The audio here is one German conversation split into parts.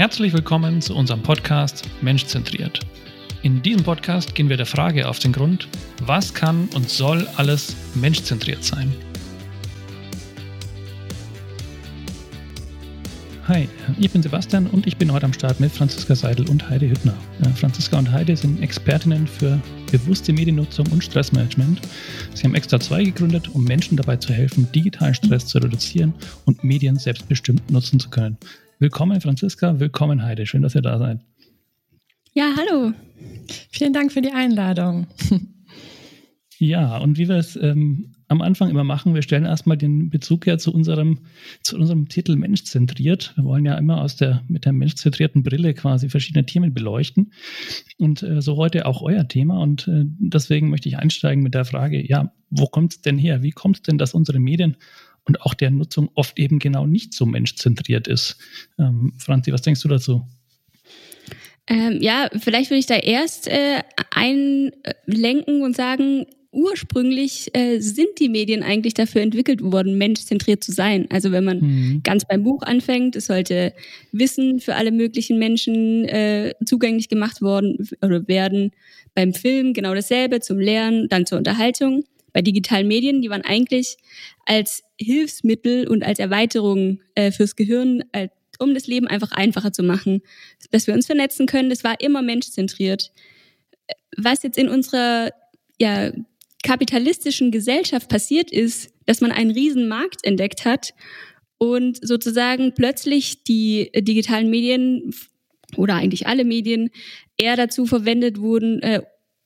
Herzlich willkommen zu unserem Podcast Menschzentriert. In diesem Podcast gehen wir der Frage auf den Grund, was kann und soll alles menschzentriert sein? Hi, ich bin Sebastian und ich bin heute am Start mit Franziska Seidel und Heide Hüttner. Franziska und Heide sind Expertinnen für bewusste Mediennutzung und Stressmanagement. Sie haben Extra 2 gegründet, um Menschen dabei zu helfen, digitalen Stress zu reduzieren und Medien selbstbestimmt nutzen zu können. Willkommen, Franziska, willkommen, Heide. Schön, dass ihr da seid. Ja, hallo. Vielen Dank für die Einladung. Ja, und wie wir es ähm, am Anfang immer machen, wir stellen erstmal den Bezug her zu unserem, zu unserem Titel Menschzentriert. Wir wollen ja immer aus der, mit der menschzentrierten Brille quasi verschiedene Themen beleuchten. Und äh, so heute auch euer Thema. Und äh, deswegen möchte ich einsteigen mit der Frage, ja, wo kommt es denn her? Wie kommt es denn, dass unsere Medien und auch der Nutzung oft eben genau nicht so menschzentriert ist? Ähm, Franzi, was denkst du dazu? Ähm, ja, vielleicht würde ich da erst äh, einlenken und sagen, ursprünglich äh, sind die Medien eigentlich dafür entwickelt worden, menschzentriert zu sein. Also wenn man mhm. ganz beim Buch anfängt, es sollte Wissen für alle möglichen Menschen äh, zugänglich gemacht worden oder werden. Beim Film genau dasselbe, zum Lernen, dann zur Unterhaltung. Bei digitalen Medien, die waren eigentlich als Hilfsmittel und als Erweiterung äh, fürs Gehirn, äh, um das Leben einfach einfacher zu machen, dass wir uns vernetzen können. Das war immer menschzentriert. Was jetzt in unserer ja, kapitalistischen Gesellschaft passiert ist, dass man einen riesen Markt entdeckt hat und sozusagen plötzlich die digitalen Medien oder eigentlich alle Medien eher dazu verwendet wurden, äh,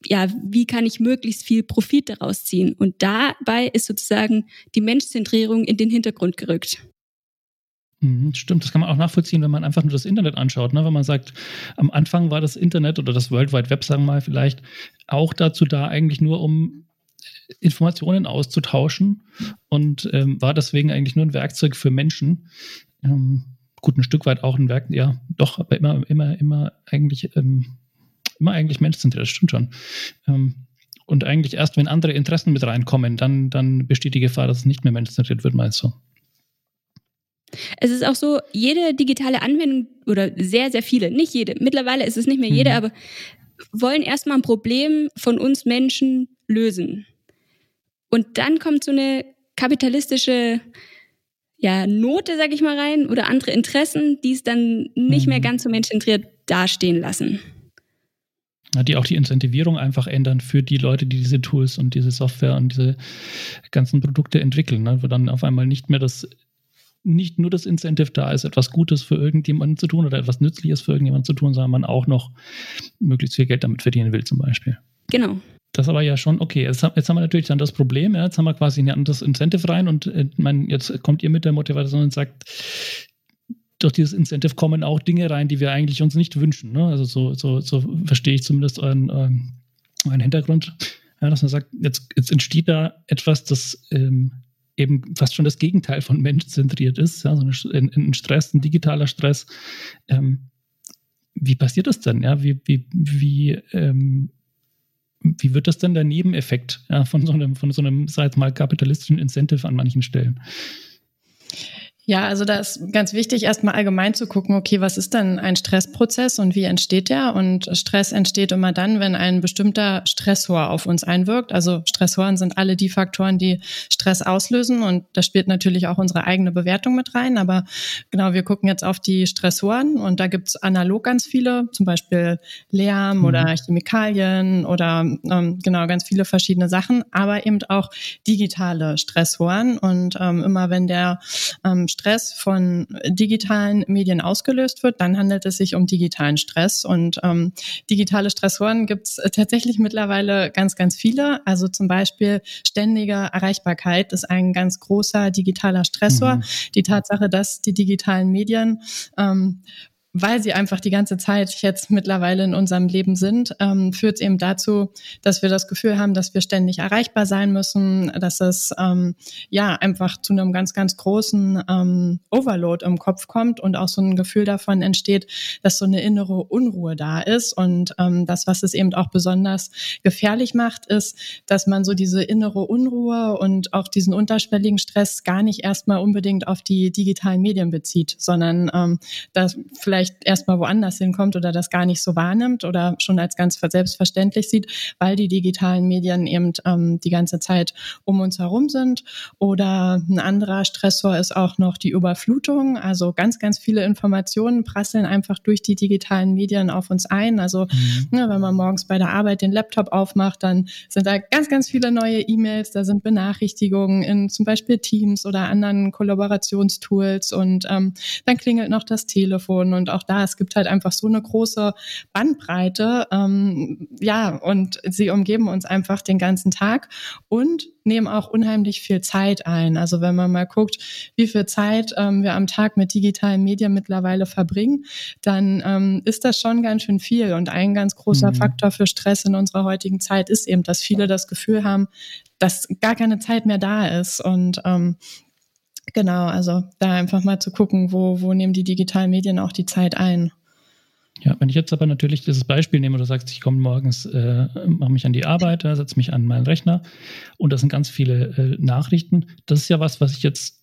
ja, wie kann ich möglichst viel Profit daraus ziehen? Und dabei ist sozusagen die Menschzentrierung in den Hintergrund gerückt. Mhm, stimmt, das kann man auch nachvollziehen, wenn man einfach nur das Internet anschaut. Ne? Wenn man sagt, am Anfang war das Internet oder das World Wide Web, sagen wir mal, vielleicht auch dazu da, eigentlich nur um Informationen auszutauschen und ähm, war deswegen eigentlich nur ein Werkzeug für Menschen. Ähm, gut, ein Stück weit auch ein Werk, ja, doch, aber immer, immer, immer eigentlich, ähm, immer eigentlich menschzentriert, das stimmt schon. Ähm, und eigentlich erst, wenn andere Interessen mit reinkommen, dann, dann besteht die Gefahr, dass es nicht mehr menschzentriert wird, meinst du? Es ist auch so, jede digitale Anwendung oder sehr, sehr viele, nicht jede, mittlerweile ist es nicht mehr jede, mhm. aber wollen erstmal ein Problem von uns Menschen lösen. Und dann kommt so eine kapitalistische ja, Note, sag ich mal, rein oder andere Interessen, die es dann nicht mhm. mehr ganz so menschenzentriert dastehen lassen. Die auch die Incentivierung einfach ändern für die Leute, die diese Tools und diese Software und diese ganzen Produkte entwickeln, ne? wo dann auf einmal nicht mehr das nicht nur das Incentive da ist, etwas Gutes für irgendjemanden zu tun oder etwas Nützliches für irgendjemanden zu tun, sondern man auch noch möglichst viel Geld damit verdienen will, zum Beispiel. Genau. Das aber ja schon, okay, jetzt, jetzt, haben wir natürlich dann das Problem, ja, jetzt haben wir quasi ein anderes Incentive rein und äh, mein, jetzt kommt ihr mit der Motivation und sagt, durch dieses Incentive kommen auch Dinge rein, die wir eigentlich uns nicht wünschen. Ne? Also so, so, so verstehe ich zumindest euren, euren, euren Hintergrund, ja, dass man sagt, jetzt, jetzt entsteht da etwas, das ähm, eben fast schon das Gegenteil von menschzentriert ist, ja, so ein, ein Stress, ein digitaler Stress. Ähm, wie passiert das denn? Ja, wie, wie, wie ähm, wie wird das denn der Nebeneffekt ja, von so einem, von so einem, sag mal, kapitalistischen Incentive an manchen Stellen? Ja, also da ist ganz wichtig, erstmal allgemein zu gucken, okay, was ist denn ein Stressprozess und wie entsteht der? Und Stress entsteht immer dann, wenn ein bestimmter Stressor auf uns einwirkt. Also Stressoren sind alle die Faktoren, die Stress auslösen und da spielt natürlich auch unsere eigene Bewertung mit rein. Aber genau, wir gucken jetzt auf die Stressoren und da gibt's analog ganz viele, zum Beispiel Lärm mhm. oder Chemikalien oder ähm, genau ganz viele verschiedene Sachen, aber eben auch digitale Stressoren. Und ähm, immer wenn der ähm, Stress von digitalen Medien ausgelöst wird, dann handelt es sich um digitalen Stress. Und ähm, digitale Stressoren gibt es tatsächlich mittlerweile ganz, ganz viele. Also zum Beispiel ständige Erreichbarkeit ist ein ganz großer digitaler Stressor. Mhm. Die Tatsache, dass die digitalen Medien ähm, weil sie einfach die ganze Zeit jetzt mittlerweile in unserem Leben sind, ähm, führt es eben dazu, dass wir das Gefühl haben, dass wir ständig erreichbar sein müssen, dass es ähm, ja einfach zu einem ganz, ganz großen ähm, Overload im Kopf kommt und auch so ein Gefühl davon entsteht, dass so eine innere Unruhe da ist. Und ähm, das, was es eben auch besonders gefährlich macht, ist, dass man so diese innere Unruhe und auch diesen unterschwelligen Stress gar nicht erstmal unbedingt auf die digitalen Medien bezieht, sondern ähm, dass vielleicht vielleicht erstmal woanders hinkommt oder das gar nicht so wahrnimmt oder schon als ganz selbstverständlich sieht, weil die digitalen Medien eben ähm, die ganze Zeit um uns herum sind. Oder ein anderer Stressor ist auch noch die Überflutung. Also ganz, ganz viele Informationen prasseln einfach durch die digitalen Medien auf uns ein. Also mhm. ne, wenn man morgens bei der Arbeit den Laptop aufmacht, dann sind da ganz, ganz viele neue E-Mails, da sind Benachrichtigungen in zum Beispiel Teams oder anderen Kollaborationstools und ähm, dann klingelt noch das Telefon und auch da, es gibt halt einfach so eine große Bandbreite, ähm, ja, und sie umgeben uns einfach den ganzen Tag und nehmen auch unheimlich viel Zeit ein. Also wenn man mal guckt, wie viel Zeit ähm, wir am Tag mit digitalen Medien mittlerweile verbringen, dann ähm, ist das schon ganz schön viel. Und ein ganz großer mhm. Faktor für Stress in unserer heutigen Zeit ist eben, dass viele das Gefühl haben, dass gar keine Zeit mehr da ist. Und ähm, genau, also da einfach mal zu gucken, wo, wo nehmen die digitalen Medien auch die Zeit ein. Ja, wenn ich jetzt aber natürlich dieses Beispiel nehme, du sagst, ich komme morgens, äh, mache mich an die Arbeit, äh, setze mich an meinen Rechner und das sind ganz viele äh, Nachrichten. Das ist ja was, was ich jetzt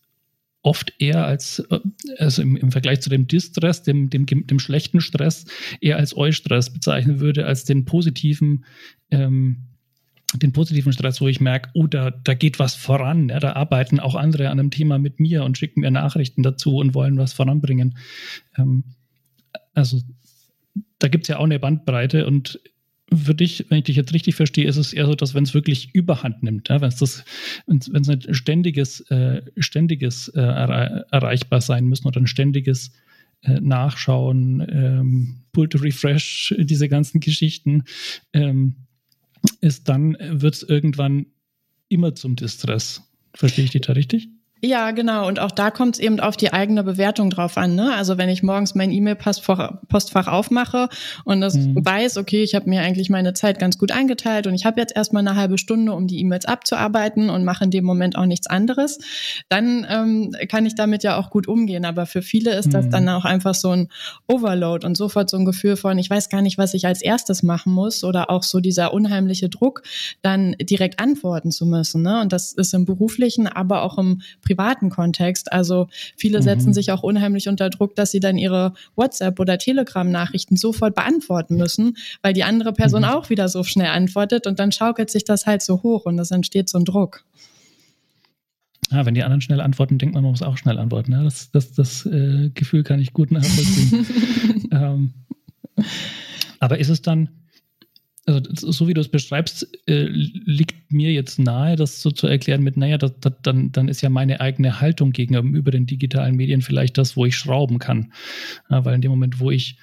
oft eher als, äh, also im, im Vergleich zu dem Distress, dem, dem, dem schlechten Stress, eher als Eustress bezeichnen würde, als den positiven, ähm, den positiven Stress, wo ich merke, oh, da, da geht was voran. Ja, da arbeiten auch andere an einem Thema mit mir und schicken mir Nachrichten dazu und wollen was voranbringen. Ähm, also da gibt es ja auch eine Bandbreite und für dich, wenn ich dich jetzt richtig verstehe, ist es eher so, dass wenn es wirklich Überhand nimmt, ja, wenn es das, wenn es ein ständiges, äh, ständiges äh, erreichbar sein müssen oder ein ständiges äh, Nachschauen, ähm, Pull to Refresh, diese ganzen Geschichten, ähm, ist dann wird es irgendwann immer zum Distress. Verstehe ich dich da richtig? Ja, genau. Und auch da kommt es eben auf die eigene Bewertung drauf an. Ne? Also wenn ich morgens mein E-Mail-Postfach aufmache und das mhm. weiß, okay, ich habe mir eigentlich meine Zeit ganz gut eingeteilt und ich habe jetzt erstmal eine halbe Stunde, um die E-Mails abzuarbeiten und mache in dem Moment auch nichts anderes, dann ähm, kann ich damit ja auch gut umgehen. Aber für viele ist mhm. das dann auch einfach so ein Overload und sofort so ein Gefühl von, ich weiß gar nicht, was ich als erstes machen muss oder auch so dieser unheimliche Druck, dann direkt antworten zu müssen. Ne? Und das ist im beruflichen, aber auch im privaten Kontext. Also viele mhm. setzen sich auch unheimlich unter Druck, dass sie dann ihre WhatsApp- oder Telegram-Nachrichten sofort beantworten müssen, weil die andere Person mhm. auch wieder so schnell antwortet und dann schaukelt sich das halt so hoch und es entsteht so ein Druck. Ja, wenn die anderen schnell antworten, denkt man, man muss auch schnell antworten. Ja, das das, das äh, Gefühl kann ich gut nachvollziehen. ähm, aber ist es dann, also so wie du es beschreibst, äh, liegt mir jetzt nahe, das so zu erklären mit, naja, das, das, dann, dann ist ja meine eigene Haltung gegenüber den digitalen Medien vielleicht das, wo ich schrauben kann. Ja, weil in dem Moment, wo ich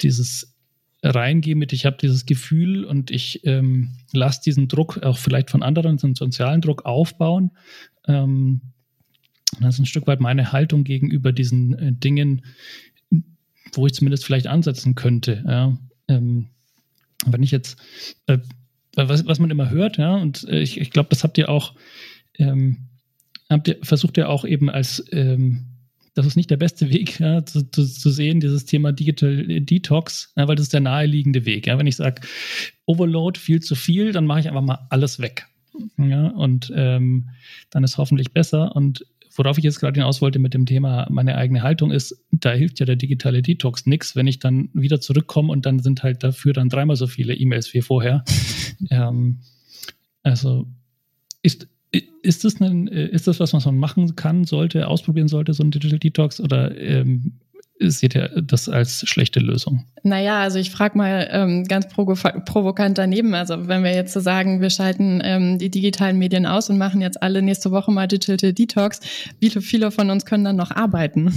dieses reingehe mit, ich habe dieses Gefühl und ich ähm, lasse diesen Druck auch vielleicht von anderen, den sozialen Druck aufbauen, ähm, das ist ein Stück weit meine Haltung gegenüber diesen äh, Dingen, wo ich zumindest vielleicht ansetzen könnte. Ja. Ähm, wenn ich jetzt, äh, was, was man immer hört, ja, und äh, ich, ich glaube, das habt ihr auch, ähm, habt ihr, versucht ihr auch eben als, ähm, das ist nicht der beste Weg, ja, zu, zu, zu, sehen, dieses Thema Digital Detox, ja, weil das ist der naheliegende Weg. Ja. Wenn ich sage, Overload, viel zu viel, dann mache ich einfach mal alles weg. Ja, und ähm, dann ist hoffentlich besser. Und worauf ich jetzt gerade hinaus wollte mit dem Thema meine eigene Haltung ist, da hilft ja der digitale Detox nichts, wenn ich dann wieder zurückkomme und dann sind halt dafür dann dreimal so viele E-Mails wie vorher. ähm, also ist, ist das, ein, ist das was, was man machen kann, sollte, ausprobieren sollte, so ein Digital Detox oder ähm, seht ihr das als schlechte Lösung? Naja, also ich frage mal ähm, ganz provo provokant daneben. Also wenn wir jetzt so sagen, wir schalten ähm, die digitalen Medien aus und machen jetzt alle nächste Woche mal Digital Detox, wie viele von uns können dann noch arbeiten?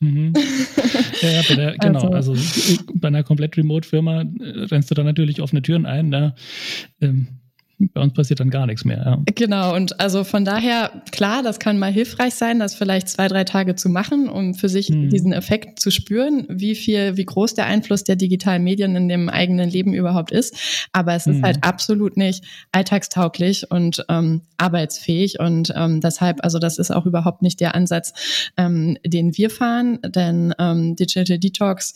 Mhm. Ja, ja, der, genau. Also, also, bei einer komplett Remote-Firma äh, rennst du da natürlich offene Türen ein. Da, ähm, bei uns passiert dann gar nichts mehr. Ja. Genau, und also von daher, klar, das kann mal hilfreich sein, das vielleicht zwei, drei Tage zu machen, um für sich mhm. diesen Effekt zu spüren, wie viel, wie groß der Einfluss der digitalen Medien in dem eigenen Leben überhaupt ist. Aber es mhm. ist halt absolut nicht alltagstauglich und ähm, arbeitsfähig. Und ähm, deshalb, also das ist auch überhaupt nicht der Ansatz, ähm, den wir fahren, denn ähm, Digital Detox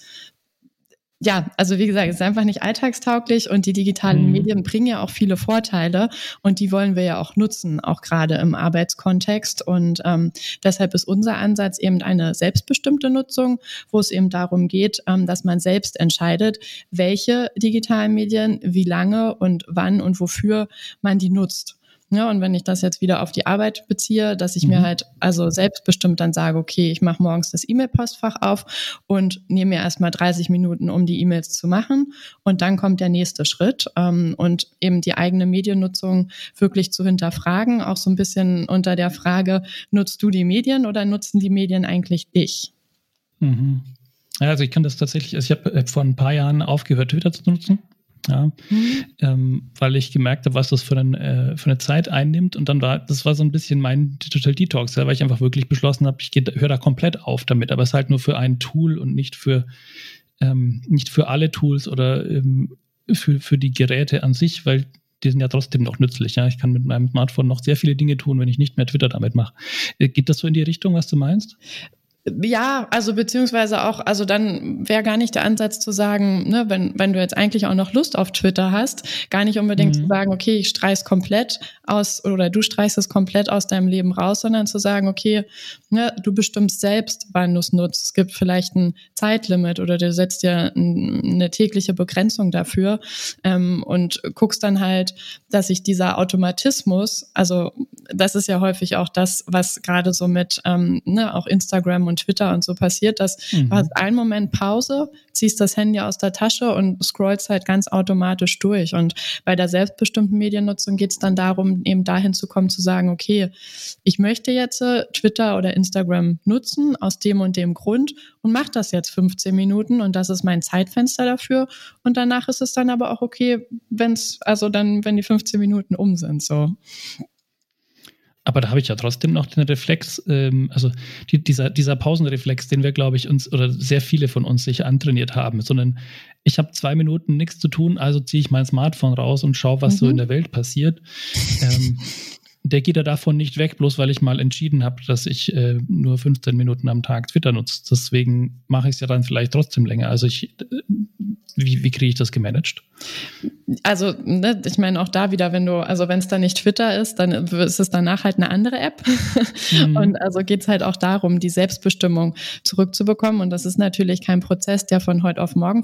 ja, also wie gesagt, es ist einfach nicht alltagstauglich und die digitalen mhm. Medien bringen ja auch viele Vorteile und die wollen wir ja auch nutzen, auch gerade im Arbeitskontext. Und ähm, deshalb ist unser Ansatz eben eine selbstbestimmte Nutzung, wo es eben darum geht, ähm, dass man selbst entscheidet, welche digitalen Medien, wie lange und wann und wofür man die nutzt. Ja, und wenn ich das jetzt wieder auf die Arbeit beziehe, dass ich mhm. mir halt also selbstbestimmt dann sage, okay, ich mache morgens das E-Mail-Postfach auf und nehme mir erstmal 30 Minuten, um die E-Mails zu machen. Und dann kommt der nächste Schritt ähm, und eben die eigene Mediennutzung wirklich zu hinterfragen, auch so ein bisschen unter der Frage, nutzt du die Medien oder nutzen die Medien eigentlich dich? Mhm. Ja, also ich kann das tatsächlich, also ich habe äh, vor ein paar Jahren aufgehört, Twitter zu nutzen. Ja, mhm. ähm, weil ich gemerkt habe, was das für, einen, äh, für eine Zeit einnimmt. Und dann war, das war so ein bisschen mein Digital Detox, ja, weil ich einfach wirklich beschlossen habe, ich höre da komplett auf damit. Aber es ist halt nur für ein Tool und nicht für, ähm, nicht für alle Tools oder ähm, für, für die Geräte an sich, weil die sind ja trotzdem noch nützlich. Ja? Ich kann mit meinem Smartphone noch sehr viele Dinge tun, wenn ich nicht mehr Twitter damit mache. Äh, geht das so in die Richtung, was du meinst? Ja, also beziehungsweise auch, also dann wäre gar nicht der Ansatz zu sagen, ne, wenn, wenn du jetzt eigentlich auch noch Lust auf Twitter hast, gar nicht unbedingt mhm. zu sagen, okay, ich streich's komplett aus oder du streichst es komplett aus deinem Leben raus, sondern zu sagen, okay, ne, du bestimmst selbst, wann du es nutzt. Es gibt vielleicht ein Zeitlimit oder du setzt dir eine tägliche Begrenzung dafür ähm, und guckst dann halt, dass sich dieser Automatismus, also das ist ja häufig auch das, was gerade so mit ähm, ne, auch Instagram und Twitter und so passiert, dass mhm. du hast einen Moment Pause, ziehst das Handy aus der Tasche und scrollst halt ganz automatisch durch. Und bei der selbstbestimmten Mediennutzung geht es dann darum, eben dahin zu kommen, zu sagen, okay, ich möchte jetzt äh, Twitter oder Instagram nutzen aus dem und dem Grund und mach das jetzt 15 Minuten und das ist mein Zeitfenster dafür. Und danach ist es dann aber auch okay, wenn es, also dann, wenn die 15 Minuten um sind, so. Aber da habe ich ja trotzdem noch den Reflex, ähm, also die, dieser, dieser Pausenreflex, den wir, glaube ich, uns oder sehr viele von uns sich antrainiert haben, sondern ich habe zwei Minuten nichts zu tun, also ziehe ich mein Smartphone raus und schaue, was mhm. so in der Welt passiert. Ähm, der geht ja davon nicht weg, bloß weil ich mal entschieden habe, dass ich äh, nur 15 Minuten am Tag Twitter nutze. Deswegen mache ich es ja dann vielleicht trotzdem länger. Also ich, äh, wie, wie kriege ich das gemanagt? Also, ne, ich meine auch da wieder, wenn du, also wenn es dann nicht Twitter ist, dann ist es danach halt eine andere App. Mhm. Und also geht es halt auch darum, die Selbstbestimmung zurückzubekommen. Und das ist natürlich kein Prozess, der von heute auf morgen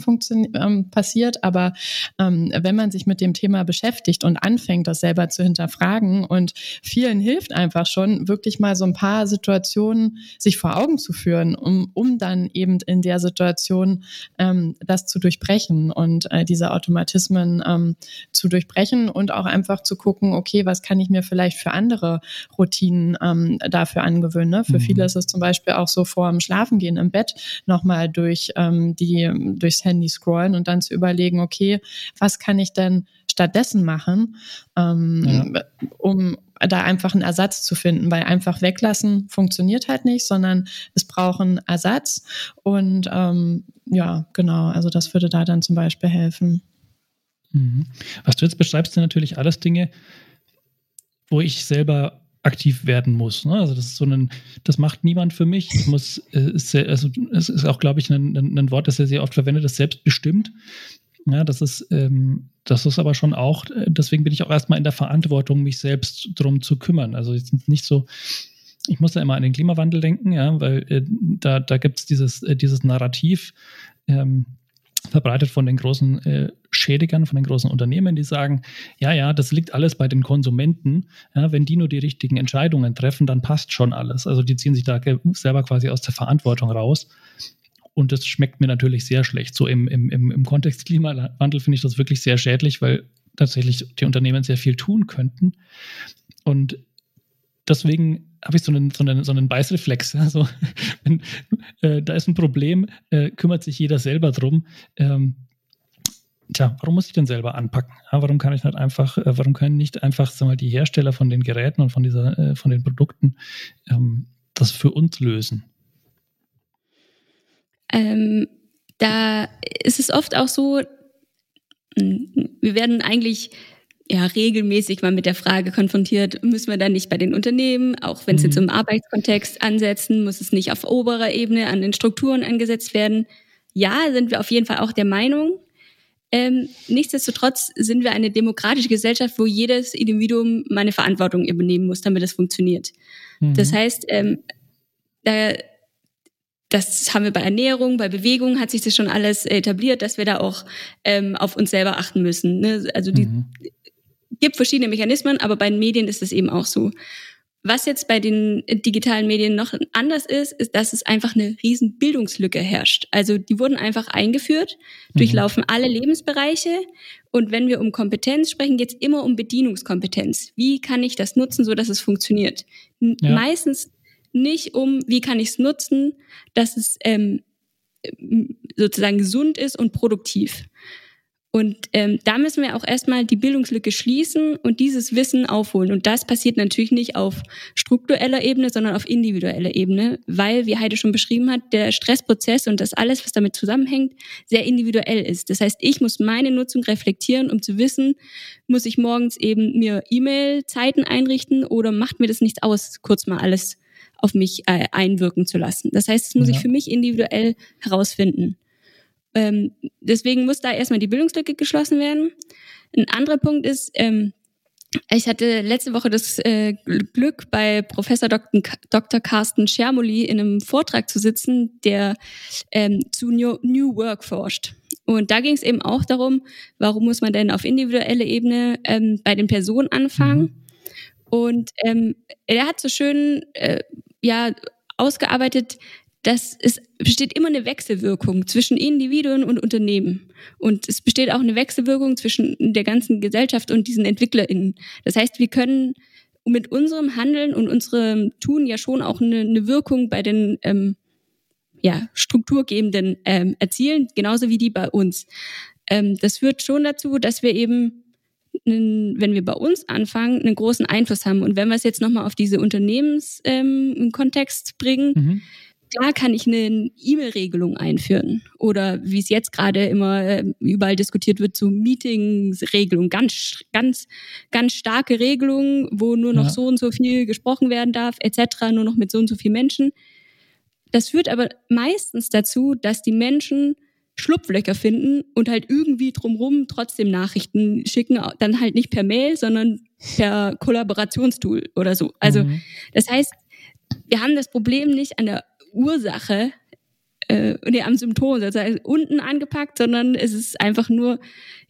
ähm, passiert. Aber ähm, wenn man sich mit dem Thema beschäftigt und anfängt, das selber zu hinterfragen und vielen hilft einfach schon, wirklich mal so ein paar Situationen sich vor Augen zu führen, um, um dann eben in der Situation ähm, das zu durchbrechen und äh, diese Automatismen ähm, zu durchbrechen und auch einfach zu gucken, okay, was kann ich mir vielleicht für andere Routinen ähm, dafür angewöhnen. Ne? Für mhm. viele ist es zum Beispiel auch so vor dem Schlafengehen im Bett nochmal durch ähm, die durchs Handy scrollen und dann zu überlegen, okay, was kann ich denn stattdessen machen, ähm, ja. um da einfach einen Ersatz zu finden, weil einfach weglassen funktioniert halt nicht, sondern es braucht einen Ersatz. Und ähm, ja, genau, also das würde da dann zum Beispiel helfen. Mhm. Was du jetzt beschreibst, sind natürlich alles Dinge, wo ich selber aktiv werden muss. Ne? Also das ist so ein, das macht niemand für mich. Ich muss, äh, sehr, also es ist auch, glaube ich, ein, ein, Wort, das er sehr oft verwendet, das selbstbestimmt. Ja, das ist, ähm, das ist aber schon auch, äh, deswegen bin ich auch erstmal in der Verantwortung, mich selbst drum zu kümmern. Also jetzt nicht so, ich muss da immer an den Klimawandel denken, ja, weil äh, da, da gibt es dieses, äh, dieses Narrativ, ähm, verbreitet von den großen äh, Schädigern, von den großen Unternehmen, die sagen, ja, ja, das liegt alles bei den Konsumenten. Ja, wenn die nur die richtigen Entscheidungen treffen, dann passt schon alles. Also die ziehen sich da selber quasi aus der Verantwortung raus. Und das schmeckt mir natürlich sehr schlecht. So im, im, im Kontext Klimawandel finde ich das wirklich sehr schädlich, weil tatsächlich die Unternehmen sehr viel tun könnten. Und deswegen habe ich so einen, so einen, so einen Beißreflex. Also, wenn, äh, da ist ein Problem, äh, kümmert sich jeder selber drum. Ähm, tja, warum muss ich denn selber anpacken? Ja, warum kann ich nicht einfach, äh, warum können nicht einfach sag mal, die Hersteller von den Geräten und von, dieser, äh, von den Produkten ähm, das für uns lösen? Ähm, da ist es oft auch so, wir werden eigentlich ja regelmäßig mal mit der Frage konfrontiert, müssen wir dann nicht bei den Unternehmen, auch wenn es mhm. jetzt im Arbeitskontext ansetzen, muss es nicht auf oberer Ebene an den Strukturen angesetzt werden? ja, sind wir auf jeden Fall auch der Meinung. Ähm, nichtsdestotrotz sind wir eine demokratische Gesellschaft, wo jedes Individuum meine Verantwortung übernehmen muss, damit es funktioniert. Mhm. Das heißt, ähm, da, das haben wir bei Ernährung, bei Bewegung hat sich das schon alles etabliert, dass wir da auch ähm, auf uns selber achten müssen. Ne? Also die mhm. gibt verschiedene Mechanismen, aber bei den Medien ist es eben auch so. Was jetzt bei den digitalen Medien noch anders ist, ist, dass es einfach eine riesen Bildungslücke herrscht. Also die wurden einfach eingeführt, mhm. durchlaufen alle Lebensbereiche. Und wenn wir um Kompetenz sprechen, geht es immer um Bedienungskompetenz. Wie kann ich das nutzen, so dass es funktioniert? Ja. Meistens nicht um, wie kann ich es nutzen, dass es ähm, sozusagen gesund ist und produktiv. Und ähm, da müssen wir auch erstmal die Bildungslücke schließen und dieses Wissen aufholen. Und das passiert natürlich nicht auf struktureller Ebene, sondern auf individueller Ebene, weil, wie Heide schon beschrieben hat, der Stressprozess und das alles, was damit zusammenhängt, sehr individuell ist. Das heißt, ich muss meine Nutzung reflektieren, um zu wissen, muss ich morgens eben mir E-Mail-Zeiten einrichten oder macht mir das nichts aus, kurz mal alles auf mich äh, einwirken zu lassen. Das heißt, das muss ja. ich für mich individuell herausfinden. Ähm, deswegen muss da erstmal die Bildungslücke geschlossen werden. Ein anderer Punkt ist, ähm, ich hatte letzte Woche das äh, Glück, bei Professor Dr. Dr. Carsten Schermoli in einem Vortrag zu sitzen, der ähm, zu New, New Work forscht. Und da ging es eben auch darum, warum muss man denn auf individueller Ebene ähm, bei den Personen anfangen? Mhm. Und ähm, er hat so schön äh, ja ausgearbeitet, dass es besteht immer eine Wechselwirkung zwischen Individuen und Unternehmen. Und es besteht auch eine Wechselwirkung zwischen der ganzen Gesellschaft und diesen EntwicklerInnen. Das heißt, wir können mit unserem Handeln und unserem Tun ja schon auch eine, eine Wirkung bei den ähm, ja, Strukturgebenden ähm, erzielen, genauso wie die bei uns. Ähm, das führt schon dazu, dass wir eben wenn wir bei uns anfangen, einen großen Einfluss haben. Und wenn wir es jetzt nochmal auf diese Unternehmenskontext ähm, bringen, mhm. klar kann ich eine E-Mail-Regelung einführen. Oder wie es jetzt gerade immer äh, überall diskutiert wird, so Meetings-Regelung, ganz, ganz, ganz starke Regelungen, wo nur noch ja. so und so viel gesprochen werden darf, etc., nur noch mit so und so vielen Menschen. Das führt aber meistens dazu, dass die Menschen Schlupflöcher finden und halt irgendwie drumrum trotzdem Nachrichten schicken, dann halt nicht per Mail, sondern per Kollaborationstool oder so. Also mhm. das heißt, wir haben das Problem nicht an der Ursache, äh, nee, am Symptom sozusagen unten angepackt, sondern es ist einfach nur,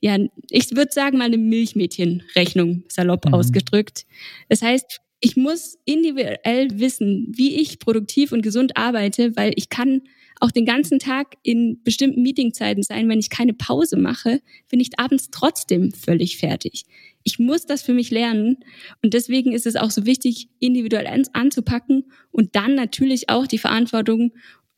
ja, ich würde sagen mal eine Milchmädchenrechnung, salopp mhm. ausgedrückt. Das heißt, ich muss individuell wissen, wie ich produktiv und gesund arbeite, weil ich kann auch den ganzen Tag in bestimmten Meetingzeiten sein. Wenn ich keine Pause mache, bin ich abends trotzdem völlig fertig. Ich muss das für mich lernen und deswegen ist es auch so wichtig, individuell anzupacken und dann natürlich auch die Verantwortung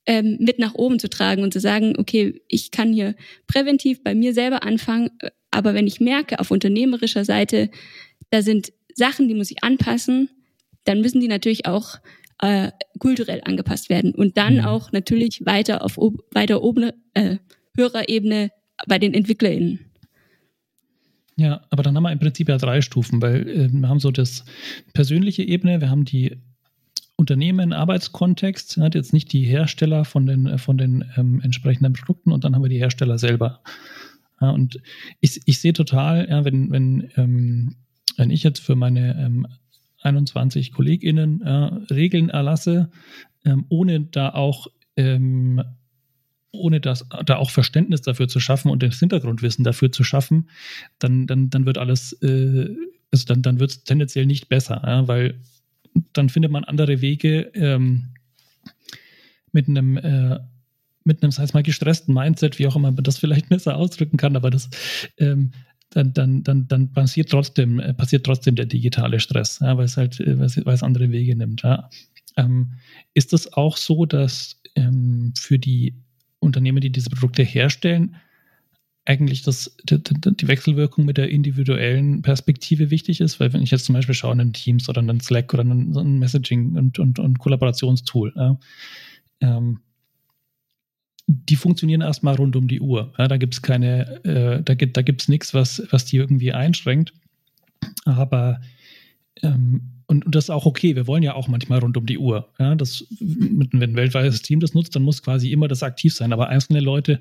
ähm, mit nach oben zu tragen und zu sagen, okay, ich kann hier präventiv bei mir selber anfangen, aber wenn ich merke, auf unternehmerischer Seite, da sind Sachen, die muss ich anpassen, dann müssen die natürlich auch äh, kulturell angepasst werden und dann mhm. auch natürlich weiter auf weiter oben äh, höherer Ebene bei den EntwicklerInnen. Ja, aber dann haben wir im Prinzip ja drei Stufen, weil äh, wir haben so das persönliche Ebene, wir haben die Unternehmen, Arbeitskontext, hat jetzt nicht die Hersteller von den, äh, von den ähm, entsprechenden Produkten und dann haben wir die Hersteller selber. Ja, und ich, ich sehe total, ja, wenn, wenn, ähm, wenn ich jetzt für meine ähm, 21 KollegInnen äh, Regeln erlasse, ähm, ohne da auch ähm, ohne das, da auch Verständnis dafür zu schaffen und das Hintergrundwissen dafür zu schaffen, dann, dann, dann wird alles, äh, also dann, dann wird es tendenziell nicht besser, ja, weil dann findet man andere Wege ähm, mit einem äh, mit einem, sei mal, gestressten Mindset, wie auch immer man das vielleicht besser ausdrücken kann, aber das ähm, dann, dann, dann, dann passiert trotzdem, äh, passiert trotzdem der digitale Stress, ja, weil es halt, äh, weil es andere Wege nimmt. Ja. Ähm, ist es auch so, dass ähm, für die Unternehmen, die diese Produkte herstellen, eigentlich das, die, die, Wechselwirkung mit der individuellen Perspektive wichtig ist, weil wenn ich jetzt zum Beispiel schaue, einen Teams oder einen Slack oder einen, einen Messaging- und, und, und Kollaborationstool, ja, ähm, die funktionieren erstmal rund um die Uhr. Ja, da gibt es keine, äh, da gibt da gibt's nichts, was, was die irgendwie einschränkt. Aber ähm, und, und, das ist auch okay. Wir wollen ja auch manchmal rund um die Uhr. Ja, das, wenn ein weltweites Team das nutzt, dann muss quasi immer das aktiv sein. Aber einzelne Leute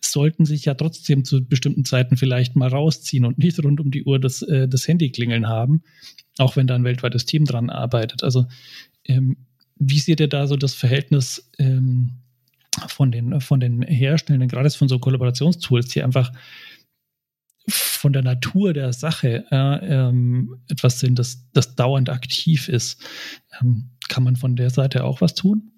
sollten sich ja trotzdem zu bestimmten Zeiten vielleicht mal rausziehen und nicht rund um die Uhr das, äh, das Handy klingeln haben, auch wenn da ein weltweites Team dran arbeitet. Also ähm, wie seht ihr da so das Verhältnis ähm, von, den, von den Herstellenden, gerade von so Kollaborationstools, die einfach von der Natur der Sache äh, ähm, etwas sind, das, das dauernd aktiv ist. Ähm, kann man von der Seite auch was tun?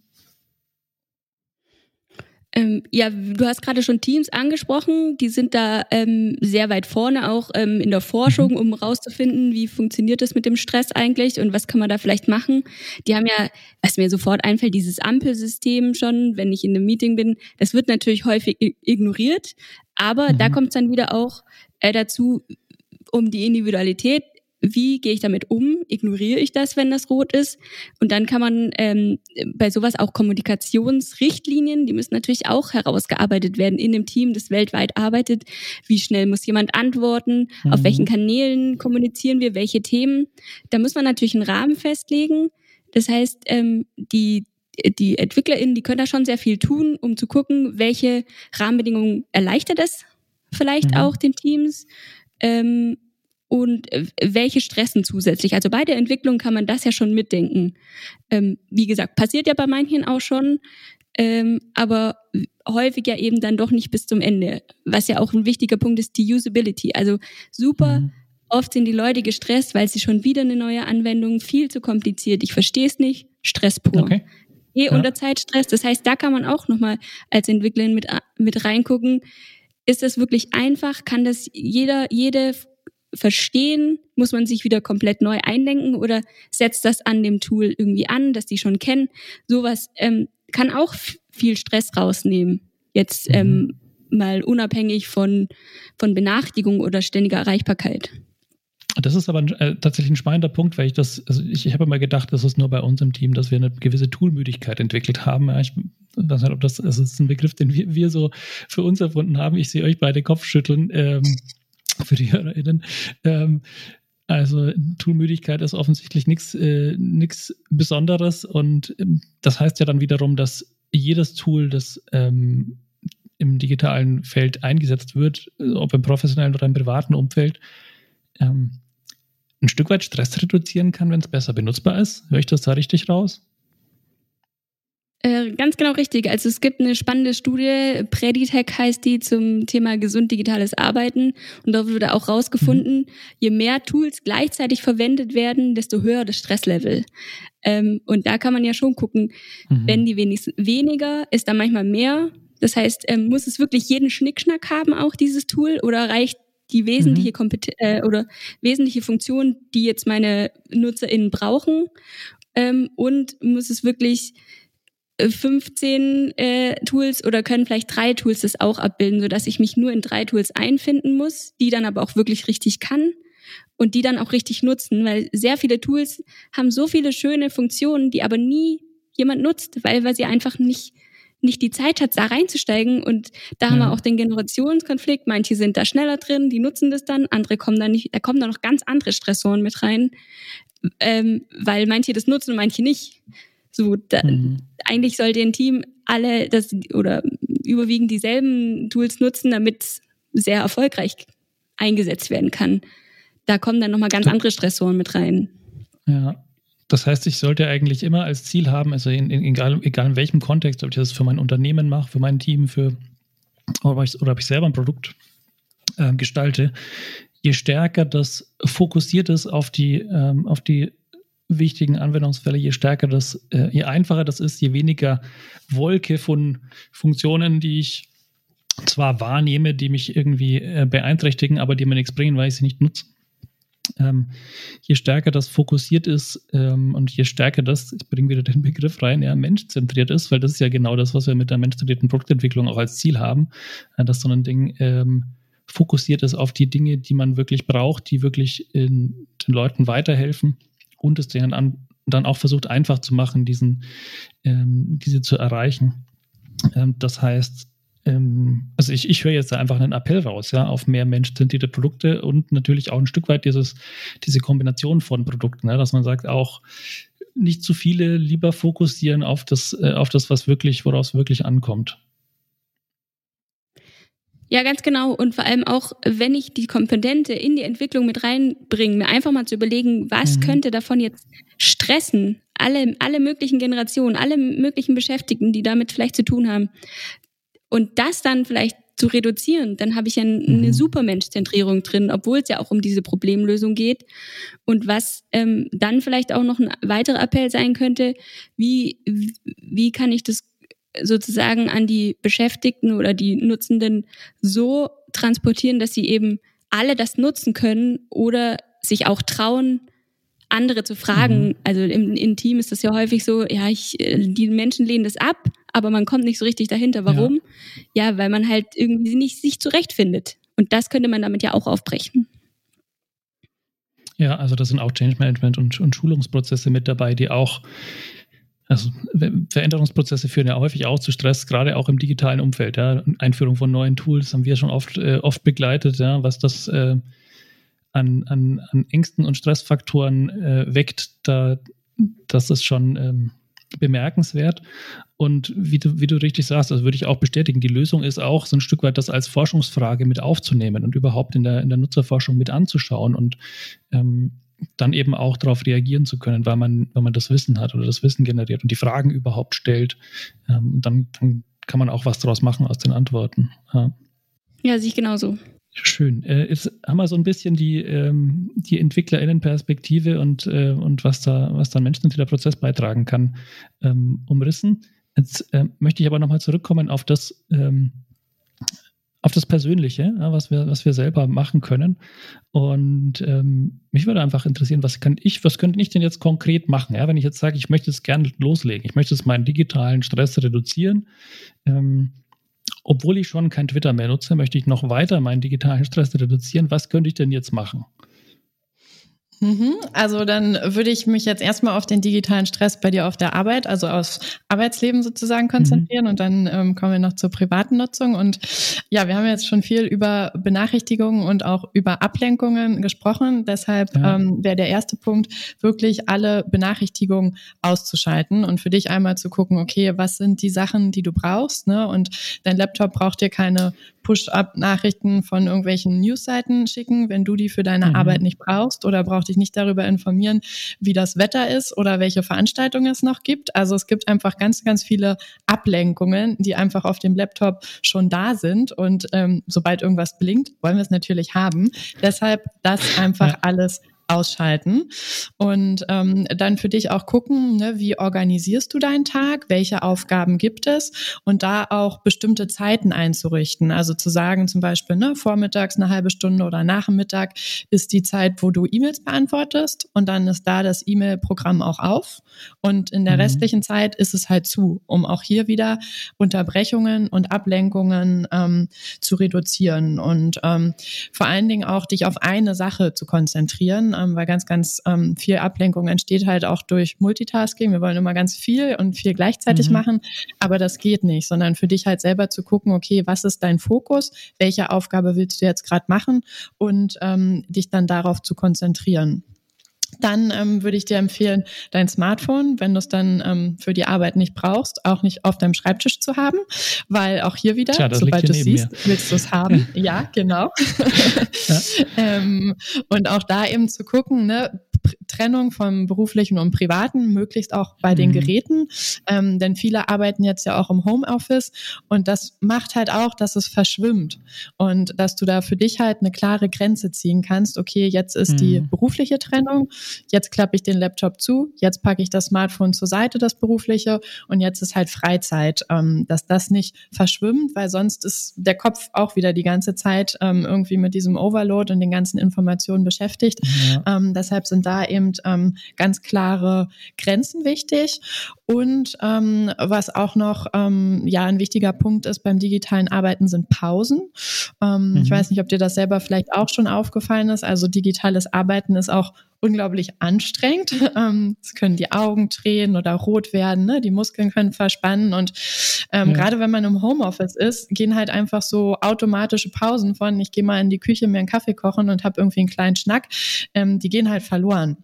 Ähm, ja, du hast gerade schon Teams angesprochen, die sind da ähm, sehr weit vorne auch ähm, in der Forschung, mhm. um rauszufinden, wie funktioniert das mit dem Stress eigentlich und was kann man da vielleicht machen. Die haben ja, was mir sofort einfällt, dieses Ampelsystem schon, wenn ich in einem Meeting bin, das wird natürlich häufig ignoriert, aber mhm. da kommt es dann wieder auch äh, dazu, um die Individualität wie gehe ich damit um? Ignoriere ich das, wenn das rot ist? Und dann kann man ähm, bei sowas auch Kommunikationsrichtlinien, die müssen natürlich auch herausgearbeitet werden in dem Team, das weltweit arbeitet. Wie schnell muss jemand antworten? Mhm. Auf welchen Kanälen kommunizieren wir? Welche Themen? Da muss man natürlich einen Rahmen festlegen. Das heißt, ähm, die die EntwicklerInnen, die können da schon sehr viel tun, um zu gucken, welche Rahmenbedingungen erleichtert es vielleicht mhm. auch den Teams. Ähm, und äh, welche stressen zusätzlich. Also bei der Entwicklung kann man das ja schon mitdenken. Ähm, wie gesagt, passiert ja bei manchen auch schon, ähm, aber häufig ja eben dann doch nicht bis zum Ende. Was ja auch ein wichtiger Punkt ist, die Usability. Also super. Mhm. Oft sind die Leute gestresst, weil sie schon wieder eine neue Anwendung, viel zu kompliziert, ich verstehe es nicht, Stress pur. Okay. Eh ja. unter Zeitstress. Das heißt, da kann man auch nochmal als Entwicklerin mit, mit reingucken. Ist das wirklich einfach? Kann das jeder, jede verstehen? Muss man sich wieder komplett neu eindenken oder setzt das an dem Tool irgendwie an, dass die schon kennen? Sowas ähm, kann auch viel Stress rausnehmen. Jetzt mhm. ähm, mal unabhängig von, von Benachrichtigung oder ständiger Erreichbarkeit. Das ist aber ein, äh, tatsächlich ein spannender Punkt, weil ich das, also ich, ich habe immer gedacht, das ist nur bei uns im Team, dass wir eine gewisse Toolmüdigkeit entwickelt haben. Ja, ich weiß nicht, ob das, also das ist ein Begriff, den wir, wir so für uns erfunden haben. Ich sehe euch beide Kopfschütteln. Ähm, für die HörerInnen. Ähm, also Toolmüdigkeit ist offensichtlich nichts äh, Besonderes und ähm, das heißt ja dann wiederum, dass jedes Tool, das ähm, im digitalen Feld eingesetzt wird, äh, ob im professionellen oder im privaten Umfeld, ähm, ein Stück weit Stress reduzieren kann, wenn es besser benutzbar ist. Höre ich das da richtig raus? Äh, ganz genau richtig. Also es gibt eine spannende Studie, Preditech heißt die, zum Thema gesund digitales Arbeiten. Und da wurde auch rausgefunden, mhm. je mehr Tools gleichzeitig verwendet werden, desto höher das Stresslevel. Ähm, und da kann man ja schon gucken, mhm. wenn die wenigstens weniger, ist da manchmal mehr. Das heißt, ähm, muss es wirklich jeden Schnickschnack haben, auch dieses Tool, oder reicht die wesentliche mhm. Kompeten äh, oder wesentliche Funktion, die jetzt meine NutzerInnen brauchen? Ähm, und muss es wirklich 15 äh, Tools oder können vielleicht drei Tools das auch abbilden, sodass ich mich nur in drei Tools einfinden muss, die dann aber auch wirklich richtig kann und die dann auch richtig nutzen, weil sehr viele Tools haben so viele schöne Funktionen, die aber nie jemand nutzt, weil, weil sie einfach nicht nicht die Zeit hat, da reinzusteigen. Und da ja. haben wir auch den Generationskonflikt. Manche sind da schneller drin, die nutzen das dann, andere kommen da nicht, da kommen da noch ganz andere Stressoren mit rein, ähm, weil manche das nutzen und manche nicht. So, da, mhm. Eigentlich sollte ein Team alle das oder überwiegend dieselben Tools nutzen, damit es sehr erfolgreich eingesetzt werden kann. Da kommen dann nochmal ganz andere Stressoren mit rein. Ja. Das heißt, ich sollte eigentlich immer als Ziel haben, also in, in, egal, egal in welchem Kontext, ob ich das für mein Unternehmen mache, für mein Team, für oder ob ich, oder ob ich selber ein Produkt äh, gestalte, je stärker das fokussiert ist auf die, ähm, auf die wichtigen Anwendungsfälle, je stärker das, äh, je einfacher das ist, je weniger Wolke von Funktionen, die ich zwar wahrnehme, die mich irgendwie äh, beeinträchtigen, aber die mir nichts bringen, weil ich sie nicht nutze. Ähm, je stärker das fokussiert ist ähm, und je stärker das, ich bringe wieder den Begriff rein, ja, menschzentriert ist, weil das ist ja genau das, was wir mit der menschzentrierten Produktentwicklung auch als Ziel haben, äh, dass so ein Ding ähm, fokussiert ist auf die Dinge, die man wirklich braucht, die wirklich in, den Leuten weiterhelfen und es denen an, dann auch versucht einfach zu machen, diesen, ähm, diese zu erreichen. Ähm, das heißt, ähm, also ich, ich höre jetzt da einfach einen Appell raus, ja, auf mehr menschzentrierte Produkte und natürlich auch ein Stück weit dieses, diese Kombination von Produkten, ja, dass man sagt, auch nicht zu viele lieber fokussieren auf das, äh, auf das, was wirklich, woraus wirklich ankommt. Ja, ganz genau. Und vor allem auch, wenn ich die Komponente in die Entwicklung mit reinbringe, mir einfach mal zu überlegen, was mhm. könnte davon jetzt stressen? Alle, alle möglichen Generationen, alle möglichen Beschäftigten, die damit vielleicht zu tun haben. Und das dann vielleicht zu reduzieren, dann habe ich ja eine mhm. Supermenschzentrierung drin, obwohl es ja auch um diese Problemlösung geht. Und was ähm, dann vielleicht auch noch ein weiterer Appell sein könnte, wie, wie kann ich das sozusagen an die Beschäftigten oder die Nutzenden so transportieren, dass sie eben alle das nutzen können oder sich auch trauen, andere zu fragen. Mhm. Also im, im, Team ist das ja häufig so, ja, ich, äh, die Menschen lehnen das ab, aber man kommt nicht so richtig dahinter. Warum? Ja, ja weil man halt irgendwie nicht sich zurechtfindet. Und das könnte man damit ja auch aufbrechen. Ja, also da sind auch Change Management und, und Schulungsprozesse mit dabei, die auch also Veränderungsprozesse führen ja häufig auch zu Stress, gerade auch im digitalen Umfeld. Ja. Einführung von neuen Tools haben wir schon oft, äh, oft begleitet, ja, was das äh, an, an, an Ängsten und Stressfaktoren äh, weckt, da, das ist schon ähm, bemerkenswert. Und wie du, wie du richtig sagst, das würde ich auch bestätigen, die Lösung ist auch so ein Stück weit das als Forschungsfrage mit aufzunehmen und überhaupt in der, in der Nutzerforschung mit anzuschauen und ähm, dann eben auch darauf reagieren zu können, weil man, weil man das Wissen hat oder das Wissen generiert und die Fragen überhaupt stellt. Ähm, dann, dann kann man auch was daraus machen aus den Antworten. Ja, ja sehe ich genauso. Schön. Äh, jetzt haben wir so ein bisschen die, ähm, die EntwicklerInnen-Perspektive und, äh, und was da, was da ein menschenzentrierter Prozess beitragen kann, ähm, umrissen. Jetzt äh, möchte ich aber nochmal zurückkommen auf das, ähm, auf das Persönliche, ja, was, wir, was wir selber machen können. Und ähm, mich würde einfach interessieren, was kann ich, was könnte ich denn jetzt konkret machen? Ja, wenn ich jetzt sage, ich möchte es gerne loslegen, ich möchte jetzt meinen digitalen Stress reduzieren, ähm, obwohl ich schon kein Twitter mehr nutze, möchte ich noch weiter meinen digitalen Stress reduzieren. Was könnte ich denn jetzt machen? Mhm. Also dann würde ich mich jetzt erstmal auf den digitalen Stress bei dir auf der Arbeit, also aufs Arbeitsleben sozusagen konzentrieren mhm. und dann ähm, kommen wir noch zur privaten Nutzung. Und ja, wir haben jetzt schon viel über Benachrichtigungen und auch über Ablenkungen gesprochen. Deshalb ja. ähm, wäre der erste Punkt, wirklich alle Benachrichtigungen auszuschalten und für dich einmal zu gucken, okay, was sind die Sachen, die du brauchst, ne? Und dein Laptop braucht dir keine Push-up-Nachrichten von irgendwelchen Newsseiten schicken, wenn du die für deine mhm. Arbeit nicht brauchst oder braucht dich nicht darüber informieren, wie das Wetter ist oder welche Veranstaltungen es noch gibt. Also es gibt einfach ganz, ganz viele Ablenkungen, die einfach auf dem Laptop schon da sind und ähm, sobald irgendwas blinkt, wollen wir es natürlich haben. Deshalb das einfach ja. alles ausschalten. Und ähm, dann für dich auch gucken, ne, wie organisierst du deinen Tag, welche Aufgaben gibt es? Und da auch bestimmte Zeiten einzurichten. Also zu sagen zum Beispiel, ne, vormittags eine halbe Stunde oder nach dem Mittag ist die Zeit, wo du E-Mails beantwortest. Und dann ist da das E-Mail-Programm auch auf. Und in der mhm. restlichen Zeit ist es halt zu, um auch hier wieder Unterbrechungen und Ablenkungen ähm, zu reduzieren. Und ähm, vor allen Dingen auch dich auf eine Sache zu konzentrieren ähm, weil ganz, ganz ähm, viel Ablenkung entsteht halt auch durch Multitasking. Wir wollen immer ganz viel und viel gleichzeitig mhm. machen, aber das geht nicht, sondern für dich halt selber zu gucken, okay, was ist dein Fokus, welche Aufgabe willst du jetzt gerade machen und ähm, dich dann darauf zu konzentrieren dann ähm, würde ich dir empfehlen, dein Smartphone, wenn du es dann ähm, für die Arbeit nicht brauchst, auch nicht auf deinem Schreibtisch zu haben, weil auch hier wieder, Tja, sobald du es siehst, mir. willst du es haben. ja, genau. ja. ähm, und auch da eben zu gucken, ne, Trennung vom beruflichen und privaten, möglichst auch bei mhm. den Geräten, ähm, denn viele arbeiten jetzt ja auch im Homeoffice und das macht halt auch, dass es verschwimmt und dass du da für dich halt eine klare Grenze ziehen kannst. Okay, jetzt ist mhm. die berufliche Trennung, jetzt klappe ich den Laptop zu, jetzt packe ich das Smartphone zur Seite, das berufliche und jetzt ist halt Freizeit, ähm, dass das nicht verschwimmt, weil sonst ist der Kopf auch wieder die ganze Zeit ähm, irgendwie mit diesem Overload und den ganzen Informationen beschäftigt. Ja. Ähm, deshalb sind da eben ähm, ganz klare Grenzen wichtig. Und ähm, was auch noch ähm, ja ein wichtiger Punkt ist beim digitalen Arbeiten sind Pausen. Ähm, mhm. Ich weiß nicht, ob dir das selber vielleicht auch schon aufgefallen ist. Also digitales Arbeiten ist auch unglaublich anstrengend. Ähm, es können die Augen tränen oder rot werden, ne? die Muskeln können verspannen und ähm, ja. gerade wenn man im Homeoffice ist, gehen halt einfach so automatische Pausen von, ich gehe mal in die Küche mir einen Kaffee kochen und habe irgendwie einen kleinen Schnack, ähm, die gehen halt verloren.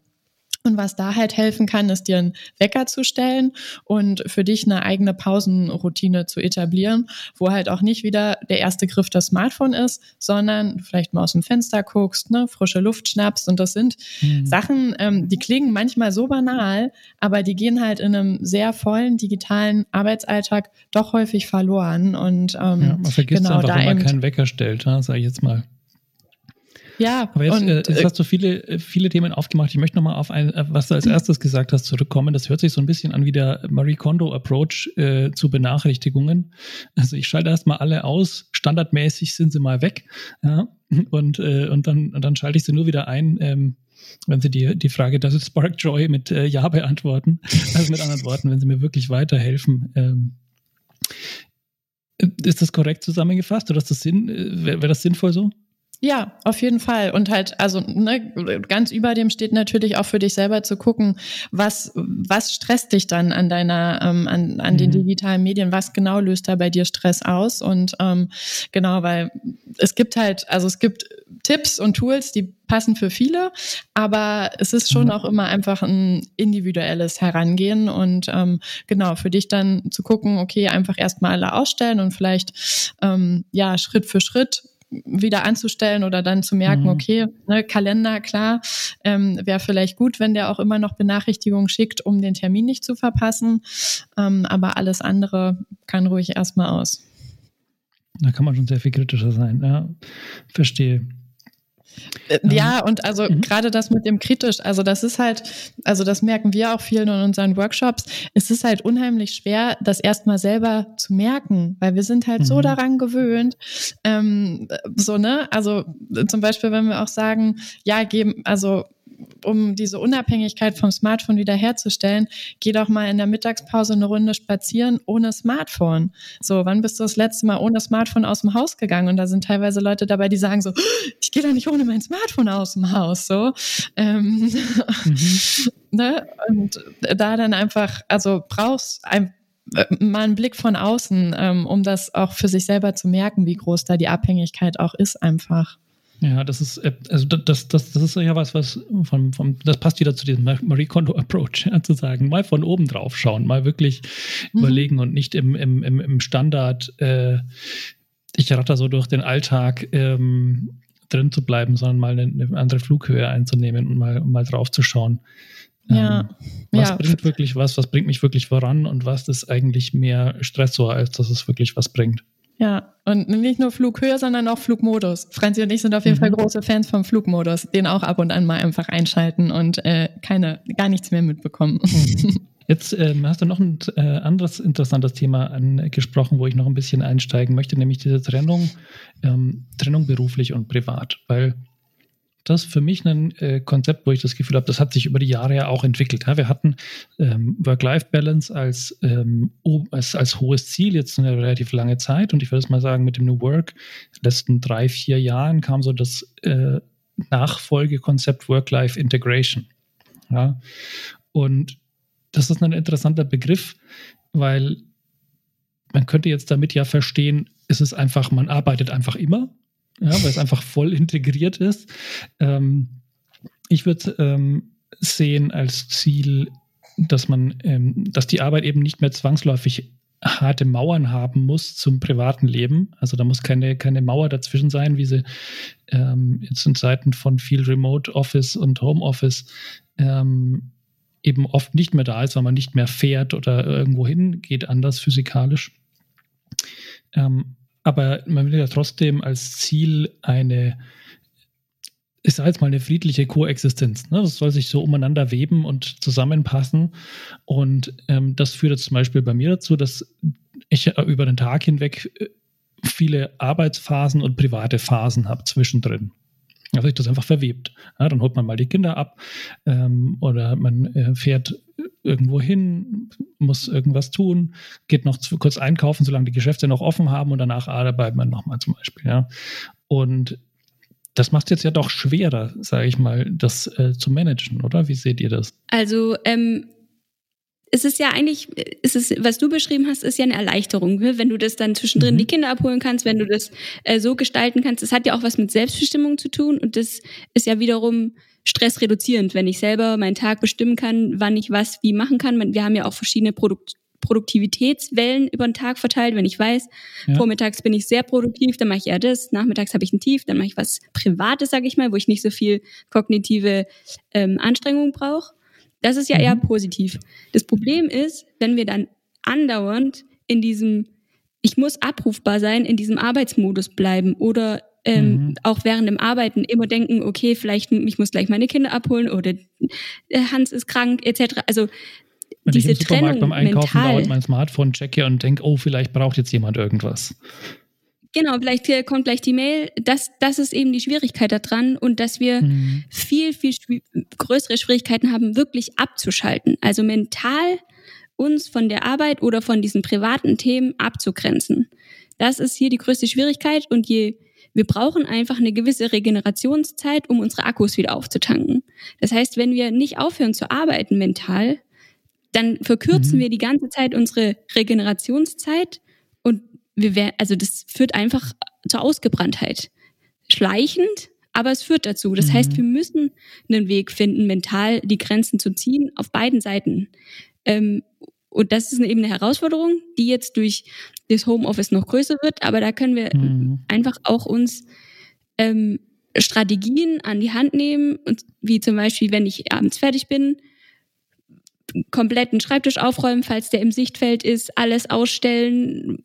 Und was da halt helfen kann, ist dir einen Wecker zu stellen und für dich eine eigene Pausenroutine zu etablieren, wo halt auch nicht wieder der erste Griff das Smartphone ist, sondern vielleicht mal aus dem Fenster guckst, ne, frische Luft schnappst. Und das sind mhm. Sachen, ähm, die klingen manchmal so banal, aber die gehen halt in einem sehr vollen digitalen Arbeitsalltag doch häufig verloren. Und ähm, ja, man vergisst genau, einfach, wenn man keinen Wecker stellt, ne, sag ich jetzt mal. Ja, aber jetzt, und, äh, jetzt äh, hast du viele, äh, viele Themen aufgemacht. Ich möchte nochmal auf ein, was du als erstes gesagt hast, zurückkommen. Das hört sich so ein bisschen an wie der Marie Kondo Approach äh, zu Benachrichtigungen. Also ich schalte erstmal alle aus. Standardmäßig sind sie mal weg. Ja, und, äh, und, dann, und dann schalte ich sie nur wieder ein, ähm, wenn sie die, die Frage, das ist Spark Joy mit äh, Ja beantworten. Also mit anderen Worten, wenn sie mir wirklich weiterhelfen. Ähm, ist das korrekt zusammengefasst oder ist das Sinn, wäre wär das sinnvoll so? Ja, auf jeden Fall. Und halt, also ne, ganz über dem steht natürlich auch für dich selber zu gucken, was, was stresst dich dann an deiner, ähm, an, an mhm. den digitalen Medien, was genau löst da bei dir Stress aus? Und ähm, genau, weil es gibt halt, also es gibt Tipps und Tools, die passen für viele, aber es ist schon mhm. auch immer einfach ein individuelles Herangehen und ähm, genau für dich dann zu gucken, okay, einfach erstmal alle ausstellen und vielleicht ähm, ja Schritt für Schritt wieder anzustellen oder dann zu merken, mhm. okay, ne, Kalender, klar, ähm, wäre vielleicht gut, wenn der auch immer noch Benachrichtigungen schickt, um den Termin nicht zu verpassen. Ähm, aber alles andere kann ruhig erstmal aus. Da kann man schon sehr viel kritischer sein, ja. Verstehe. Äh, ja, und also mhm. gerade das mit dem kritisch, also das ist halt, also das merken wir auch vielen in unseren Workshops, es ist halt unheimlich schwer, das erstmal selber zu merken, weil wir sind halt mhm. so daran gewöhnt, ähm, so, ne, also zum Beispiel, wenn wir auch sagen, ja, geben, also um diese Unabhängigkeit vom Smartphone wiederherzustellen, geh doch mal in der Mittagspause eine Runde spazieren ohne Smartphone. So, wann bist du das letzte Mal ohne Smartphone aus dem Haus gegangen? Und da sind teilweise Leute dabei, die sagen so, ich gehe doch nicht ohne mein Smartphone aus dem Haus. So. Ähm, mhm. ne? Und da dann einfach, also brauchst ein, mal einen Blick von außen, ähm, um das auch für sich selber zu merken, wie groß da die Abhängigkeit auch ist einfach. Ja, das ist, äh, also das, das, das ist ja was, was von, von, das passt wieder zu diesem Marie Kondo Approach, ja, zu sagen, mal von oben drauf schauen, mal wirklich mhm. überlegen und nicht im, im, im, im Standard, äh, ich ratter so durch den Alltag ähm, drin zu bleiben, sondern mal eine, eine, andere Flughöhe einzunehmen und mal, mal drauf zu schauen. Ja. Ähm, was ja. bringt wirklich was, was bringt mich wirklich voran und was ist eigentlich mehr Stressor, als dass es wirklich was bringt. Ja, und nicht nur Flughöhe, sondern auch Flugmodus. Franzi und ich sind auf jeden mhm. Fall große Fans vom Flugmodus. Den auch ab und an mal einfach einschalten und äh, keine, gar nichts mehr mitbekommen. Mhm. Jetzt ähm, hast du noch ein äh, anderes interessantes Thema angesprochen, wo ich noch ein bisschen einsteigen möchte, nämlich diese Trennung, ähm, Trennung beruflich und privat. Weil das für mich ein äh, Konzept, wo ich das Gefühl habe, das hat sich über die Jahre ja auch entwickelt. Ja, wir hatten ähm, Work-Life-Balance als, ähm, als, als hohes Ziel jetzt eine relativ lange Zeit und ich würde es mal sagen, mit dem New Work, in den letzten drei, vier Jahren kam so das äh, Nachfolgekonzept Work-Life-Integration. Ja, und das ist ein interessanter Begriff, weil man könnte jetzt damit ja verstehen, es einfach, man arbeitet einfach immer ja, weil es einfach voll integriert ist. Ähm, ich würde ähm, sehen als Ziel, dass man, ähm, dass die Arbeit eben nicht mehr zwangsläufig harte Mauern haben muss zum privaten Leben. Also da muss keine, keine Mauer dazwischen sein, wie sie ähm, jetzt in Zeiten von viel Remote Office und Home Office ähm, eben oft nicht mehr da ist, weil man nicht mehr fährt oder irgendwo hingeht, anders physikalisch. Ähm, aber man will ja trotzdem als Ziel eine, ich sage jetzt mal, eine friedliche Koexistenz. Ne? Das soll sich so umeinander weben und zusammenpassen. Und ähm, das führt zum Beispiel bei mir dazu, dass ich über den Tag hinweg äh, viele Arbeitsphasen und private Phasen habe zwischendrin. Also sich das einfach verwebt. Ja, dann holt man mal die Kinder ab ähm, oder man äh, fährt irgendwo hin, muss irgendwas tun, geht noch zu, kurz einkaufen, solange die Geschäfte noch offen haben und danach arbeitet man nochmal zum Beispiel. Ja. Und das macht jetzt ja doch schwerer, sage ich mal, das äh, zu managen, oder? Wie seht ihr das? Also ähm, es ist ja eigentlich, es ist, was du beschrieben hast, ist ja eine Erleichterung, ne? wenn du das dann zwischendrin mhm. die Kinder abholen kannst, wenn du das äh, so gestalten kannst. Das hat ja auch was mit Selbstbestimmung zu tun und das ist ja wiederum stressreduzierend, wenn ich selber meinen Tag bestimmen kann, wann ich was wie machen kann. Wir haben ja auch verschiedene Produkt Produktivitätswellen über den Tag verteilt. Wenn ich weiß, ja. vormittags bin ich sehr produktiv, dann mache ich eher das, nachmittags habe ich ein Tief, dann mache ich was Privates, sage ich mal, wo ich nicht so viel kognitive ähm, Anstrengung brauche. Das ist ja mhm. eher positiv. Das Problem ist, wenn wir dann andauernd in diesem, ich muss abrufbar sein, in diesem Arbeitsmodus bleiben oder ähm, mhm. auch während dem Arbeiten immer denken, okay, vielleicht ich muss gleich meine Kinder abholen oder äh, Hans ist krank etc. Also wenn diese ich im Supermarkt Trennung beim Einkaufen mental, dauernd mein Smartphone checke und denke, oh, vielleicht braucht jetzt jemand irgendwas. Genau, vielleicht kommt gleich die Mail. Das, das ist eben die Schwierigkeit daran und dass wir mhm. viel, viel größere Schwierigkeiten haben, wirklich abzuschalten. Also mental uns von der Arbeit oder von diesen privaten Themen abzugrenzen. Das ist hier die größte Schwierigkeit und je, wir brauchen einfach eine gewisse Regenerationszeit, um unsere Akkus wieder aufzutanken. Das heißt, wenn wir nicht aufhören zu arbeiten mental, dann verkürzen mhm. wir die ganze Zeit unsere Regenerationszeit wir werden, also das führt einfach zur Ausgebranntheit. Schleichend, aber es führt dazu. Das mhm. heißt, wir müssen einen Weg finden, mental die Grenzen zu ziehen auf beiden Seiten. Ähm, und das ist eben eine Herausforderung, die jetzt durch das Homeoffice noch größer wird, aber da können wir mhm. einfach auch uns ähm, Strategien an die Hand nehmen, wie zum Beispiel, wenn ich abends fertig bin, kompletten Schreibtisch aufräumen, falls der im Sichtfeld ist, alles ausstellen,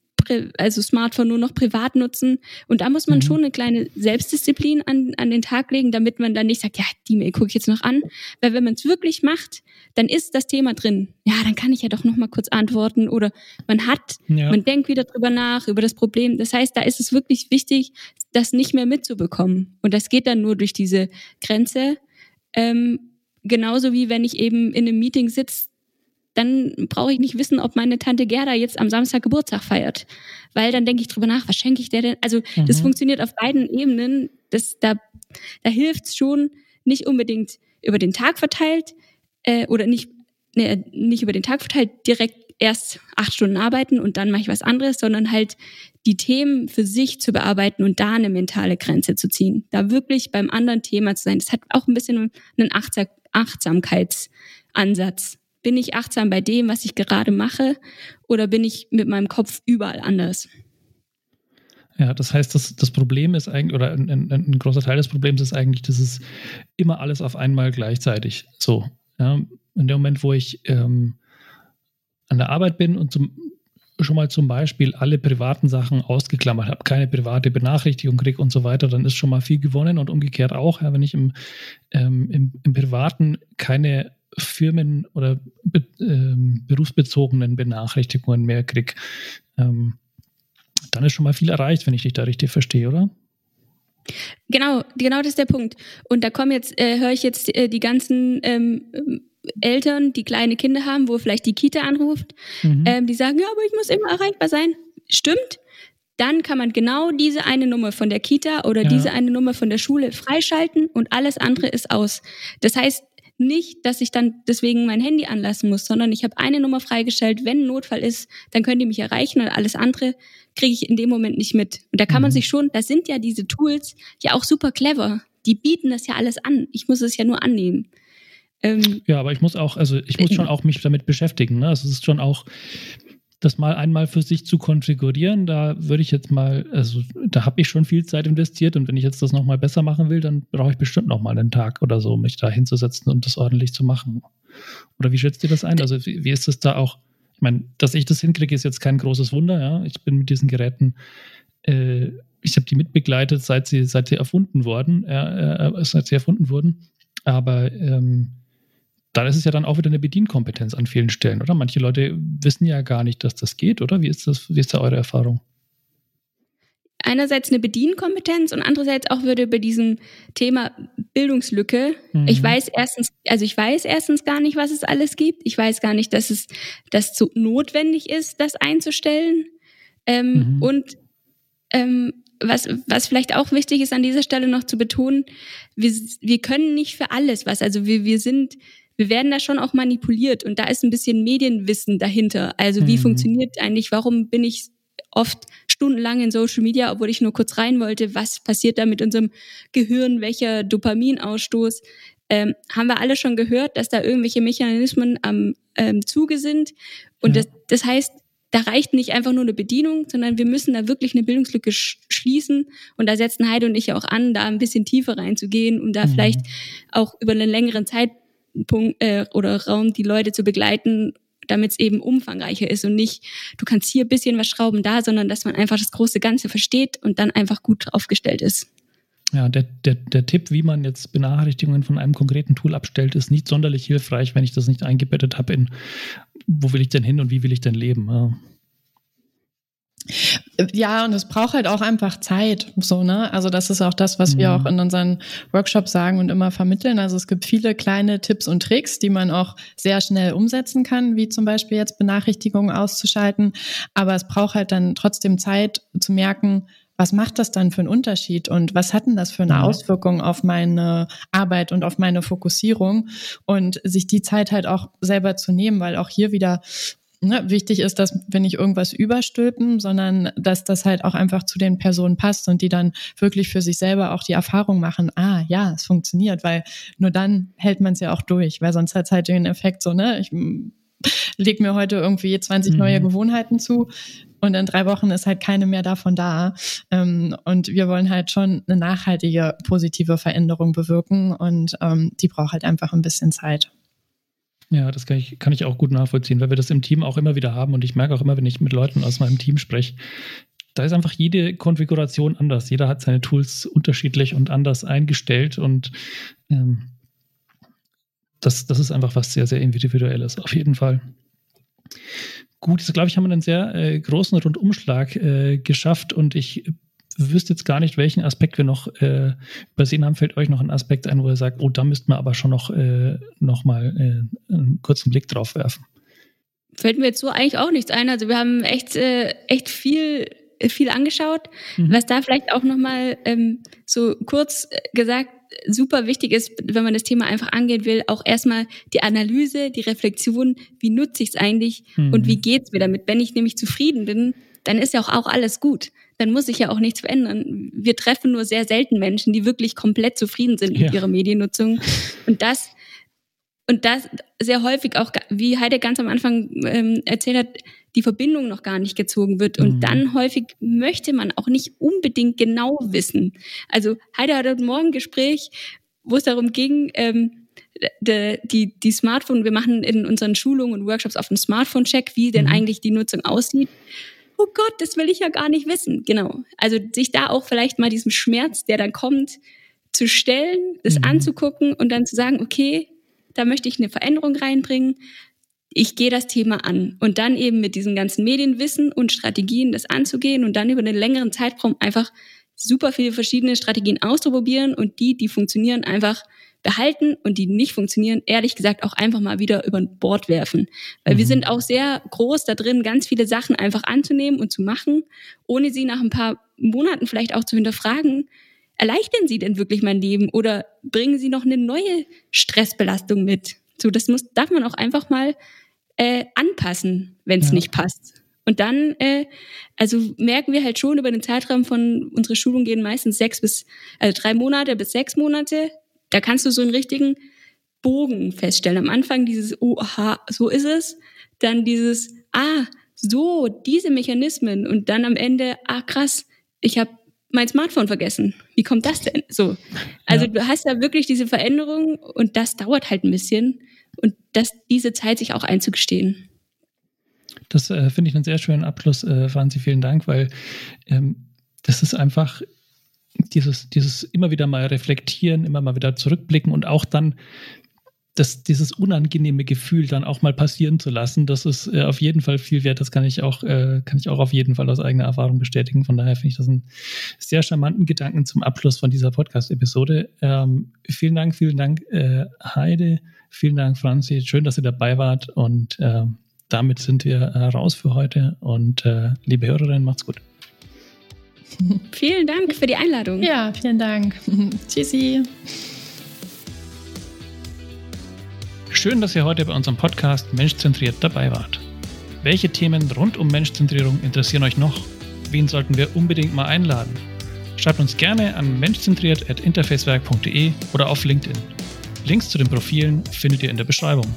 also Smartphone nur noch privat nutzen. Und da muss man mhm. schon eine kleine Selbstdisziplin an, an den Tag legen, damit man dann nicht sagt, ja, die Mail gucke ich jetzt noch an. Weil wenn man es wirklich macht, dann ist das Thema drin. Ja, dann kann ich ja doch noch mal kurz antworten. Oder man hat, ja. man denkt wieder drüber nach, über das Problem. Das heißt, da ist es wirklich wichtig, das nicht mehr mitzubekommen. Und das geht dann nur durch diese Grenze. Ähm, genauso wie wenn ich eben in einem Meeting sitze, dann brauche ich nicht wissen, ob meine Tante Gerda jetzt am Samstag Geburtstag feiert. Weil dann denke ich drüber nach, was schenke ich der denn? Also mhm. das funktioniert auf beiden Ebenen. Das, da da hilft es schon, nicht unbedingt über den Tag verteilt äh, oder nicht, ne, nicht über den Tag verteilt direkt erst acht Stunden arbeiten und dann mache ich was anderes, sondern halt die Themen für sich zu bearbeiten und da eine mentale Grenze zu ziehen. Da wirklich beim anderen Thema zu sein. Das hat auch ein bisschen einen Achtsamkeitsansatz. Bin ich achtsam bei dem, was ich gerade mache, oder bin ich mit meinem Kopf überall anders? Ja, das heißt, das, das Problem ist eigentlich, oder ein, ein, ein großer Teil des Problems ist eigentlich, dass es immer alles auf einmal gleichzeitig so. Ja, in dem Moment, wo ich ähm, an der Arbeit bin und zum, schon mal zum Beispiel alle privaten Sachen ausgeklammert habe, keine private Benachrichtigung kriege und so weiter, dann ist schon mal viel gewonnen und umgekehrt auch, ja, wenn ich im, ähm, im, im Privaten keine Firmen- oder be, ähm, berufsbezogenen Benachrichtigungen mehr kriege, ähm, dann ist schon mal viel erreicht, wenn ich dich da richtig verstehe, oder? Genau, genau das ist der Punkt. Und da kommen jetzt, äh, höre ich jetzt äh, die ganzen ähm, Eltern, die kleine Kinder haben, wo vielleicht die Kita anruft, mhm. ähm, die sagen, ja, aber ich muss immer erreichbar sein. Stimmt. Dann kann man genau diese eine Nummer von der Kita oder ja. diese eine Nummer von der Schule freischalten und alles andere ist aus. Das heißt nicht, dass ich dann deswegen mein Handy anlassen muss, sondern ich habe eine Nummer freigestellt. Wenn ein Notfall ist, dann könnt ihr mich erreichen und alles andere kriege ich in dem Moment nicht mit. Und da kann mhm. man sich schon, das sind ja diese Tools ja auch super clever. Die bieten das ja alles an. Ich muss es ja nur annehmen. Ähm, ja, aber ich muss auch, also ich muss schon auch mich damit beschäftigen. Ne? Also es ist schon auch, das mal einmal für sich zu konfigurieren, da würde ich jetzt mal, also da habe ich schon viel Zeit investiert und wenn ich jetzt das nochmal besser machen will, dann brauche ich bestimmt nochmal einen Tag oder so, mich da hinzusetzen und das ordentlich zu machen. Oder wie schätzt ihr das ein? Also wie, wie ist das da auch? Ich meine, dass ich das hinkriege, ist jetzt kein großes Wunder, ja. Ich bin mit diesen Geräten, äh, ich habe die mitbegleitet, seit sie, seit sie erfunden wurden, äh, äh, seit sie erfunden wurden. Aber ähm, dann ist es ja dann auch wieder eine Bedienkompetenz an vielen Stellen, oder? Manche Leute wissen ja gar nicht, dass das geht, oder? Wie ist das, wie ist da eure Erfahrung? Einerseits eine Bedienkompetenz und andererseits auch würde bei diesem Thema Bildungslücke. Mhm. Ich weiß erstens, also ich weiß erstens gar nicht, was es alles gibt. Ich weiß gar nicht, dass es, dass so notwendig ist, das einzustellen. Ähm, mhm. Und ähm, was, was vielleicht auch wichtig ist an dieser Stelle noch zu betonen, wir, wir können nicht für alles was. Also wir, wir sind, wir werden da schon auch manipuliert und da ist ein bisschen Medienwissen dahinter. Also wie mhm. funktioniert eigentlich, warum bin ich oft stundenlang in Social Media, obwohl ich nur kurz rein wollte, was passiert da mit unserem Gehirn, welcher Dopaminausstoß. Ähm, haben wir alle schon gehört, dass da irgendwelche Mechanismen am ähm, Zuge sind. Und ja. das, das heißt, da reicht nicht einfach nur eine Bedienung, sondern wir müssen da wirklich eine Bildungslücke sch schließen. Und da setzen Heide und ich auch an, da ein bisschen tiefer reinzugehen und da mhm. vielleicht auch über einen längeren Zeitpunkt äh, oder Raum die Leute zu begleiten, damit es eben umfangreicher ist und nicht, du kannst hier ein bisschen was schrauben da, sondern dass man einfach das große Ganze versteht und dann einfach gut aufgestellt ist. Ja, der, der, der Tipp, wie man jetzt Benachrichtigungen von einem konkreten Tool abstellt, ist nicht sonderlich hilfreich, wenn ich das nicht eingebettet habe in, wo will ich denn hin und wie will ich denn leben. Ja. Ja, und es braucht halt auch einfach Zeit, so, ne? Also das ist auch das, was wir auch in unseren Workshops sagen und immer vermitteln. Also es gibt viele kleine Tipps und Tricks, die man auch sehr schnell umsetzen kann, wie zum Beispiel jetzt Benachrichtigungen auszuschalten. Aber es braucht halt dann trotzdem Zeit zu merken, was macht das dann für einen Unterschied und was hat denn das für eine mhm. Auswirkung auf meine Arbeit und auf meine Fokussierung und sich die Zeit halt auch selber zu nehmen, weil auch hier wieder ne, wichtig ist, dass wir nicht irgendwas überstülpen, sondern dass das halt auch einfach zu den Personen passt und die dann wirklich für sich selber auch die Erfahrung machen, ah ja, es funktioniert, weil nur dann hält man es ja auch durch, weil sonst hat es halt den Effekt so, ne, ich leg mir heute irgendwie 20 mhm. neue Gewohnheiten zu und in drei Wochen ist halt keine mehr davon da. Ähm, und wir wollen halt schon eine nachhaltige positive Veränderung bewirken und ähm, die braucht halt einfach ein bisschen Zeit. Ja, das kann ich, kann ich auch gut nachvollziehen, weil wir das im Team auch immer wieder haben und ich merke auch immer, wenn ich mit Leuten aus meinem Team spreche, da ist einfach jede Konfiguration anders. Jeder hat seine Tools unterschiedlich und anders eingestellt und ähm, das, das ist einfach was sehr, sehr individuelles, auf jeden Fall. Gut, jetzt glaube ich, haben wir einen sehr äh, großen Rundumschlag äh, geschafft und ich wüsste jetzt gar nicht, welchen Aspekt wir noch äh, übersehen haben. Fällt euch noch ein Aspekt ein, wo ihr sagt, oh, da müssten wir aber schon noch, äh, noch mal äh, einen kurzen Blick drauf werfen? Fällt mir jetzt so eigentlich auch nichts ein. Also wir haben echt, äh, echt viel viel angeschaut. Mhm. Was da vielleicht auch nochmal ähm, so kurz gesagt super wichtig ist, wenn man das Thema einfach angehen will, auch erstmal die Analyse, die Reflexion, wie nutze ich es eigentlich mhm. und wie geht's mir damit. Wenn ich nämlich zufrieden bin, dann ist ja auch, auch alles gut. Dann muss ich ja auch nichts verändern. Wir treffen nur sehr selten Menschen, die wirklich komplett zufrieden sind mit ja. ihrer Mediennutzung. Und das, und das sehr häufig auch, wie Heide ganz am Anfang ähm, erzählt hat, die Verbindung noch gar nicht gezogen wird. Und mhm. dann häufig möchte man auch nicht unbedingt genau wissen. Also Heide hat heute Morgen ein Gespräch, wo es darum ging, ähm, die, die, die Smartphone, wir machen in unseren Schulungen und Workshops auf einen Smartphone-Check, wie denn mhm. eigentlich die Nutzung aussieht. Oh Gott, das will ich ja gar nicht wissen. Genau. Also sich da auch vielleicht mal diesem Schmerz, der dann kommt, zu stellen, das mhm. anzugucken und dann zu sagen, okay, da möchte ich eine Veränderung reinbringen ich gehe das Thema an und dann eben mit diesem ganzen Medienwissen und Strategien das anzugehen und dann über einen längeren Zeitraum einfach super viele verschiedene Strategien auszuprobieren und die, die funktionieren, einfach behalten und die nicht funktionieren, ehrlich gesagt auch einfach mal wieder über Bord werfen. Weil mhm. wir sind auch sehr groß da drin, ganz viele Sachen einfach anzunehmen und zu machen, ohne sie nach ein paar Monaten vielleicht auch zu hinterfragen, erleichtern sie denn wirklich mein Leben oder bringen sie noch eine neue Stressbelastung mit? So, das muss, darf man auch einfach mal äh, anpassen, wenn es ja. nicht passt. Und dann, äh, also merken wir halt schon über den Zeitraum von unsere Schulungen gehen meistens sechs bis, also drei Monate bis sechs Monate. Da kannst du so einen richtigen Bogen feststellen. Am Anfang dieses, oh, aha, so ist es. Dann dieses, ah, so, diese Mechanismen. Und dann am Ende, ah, krass, ich habe mein Smartphone vergessen. Wie kommt das denn? So. Also ja. du hast da wirklich diese Veränderung und das dauert halt ein bisschen und das, diese Zeit sich auch einzugestehen. Das äh, finde ich einen sehr schönen Abschluss, äh, Franzi, vielen Dank, weil ähm, das ist einfach dieses, dieses immer wieder mal reflektieren, immer mal wieder zurückblicken und auch dann das, dieses unangenehme Gefühl dann auch mal passieren zu lassen, das ist äh, auf jeden Fall viel wert. Das kann ich auch, äh, kann ich auch auf jeden Fall aus eigener Erfahrung bestätigen. Von daher finde ich das einen sehr charmanten Gedanken zum Abschluss von dieser Podcast-Episode. Ähm, vielen Dank, vielen Dank, äh, Heide. Vielen Dank, Franzi. Schön, dass ihr dabei wart. Und äh, damit sind wir äh, raus für heute. Und äh, liebe Hörerinnen, macht's gut. Vielen Dank für die Einladung. Ja, vielen Dank. Tschüssi. Schön, dass ihr heute bei unserem Podcast Menschzentriert dabei wart. Welche Themen rund um Menschzentrierung interessieren euch noch? Wen sollten wir unbedingt mal einladen? Schreibt uns gerne an menschzentriert.interfacewerk.de oder auf LinkedIn. Links zu den Profilen findet ihr in der Beschreibung.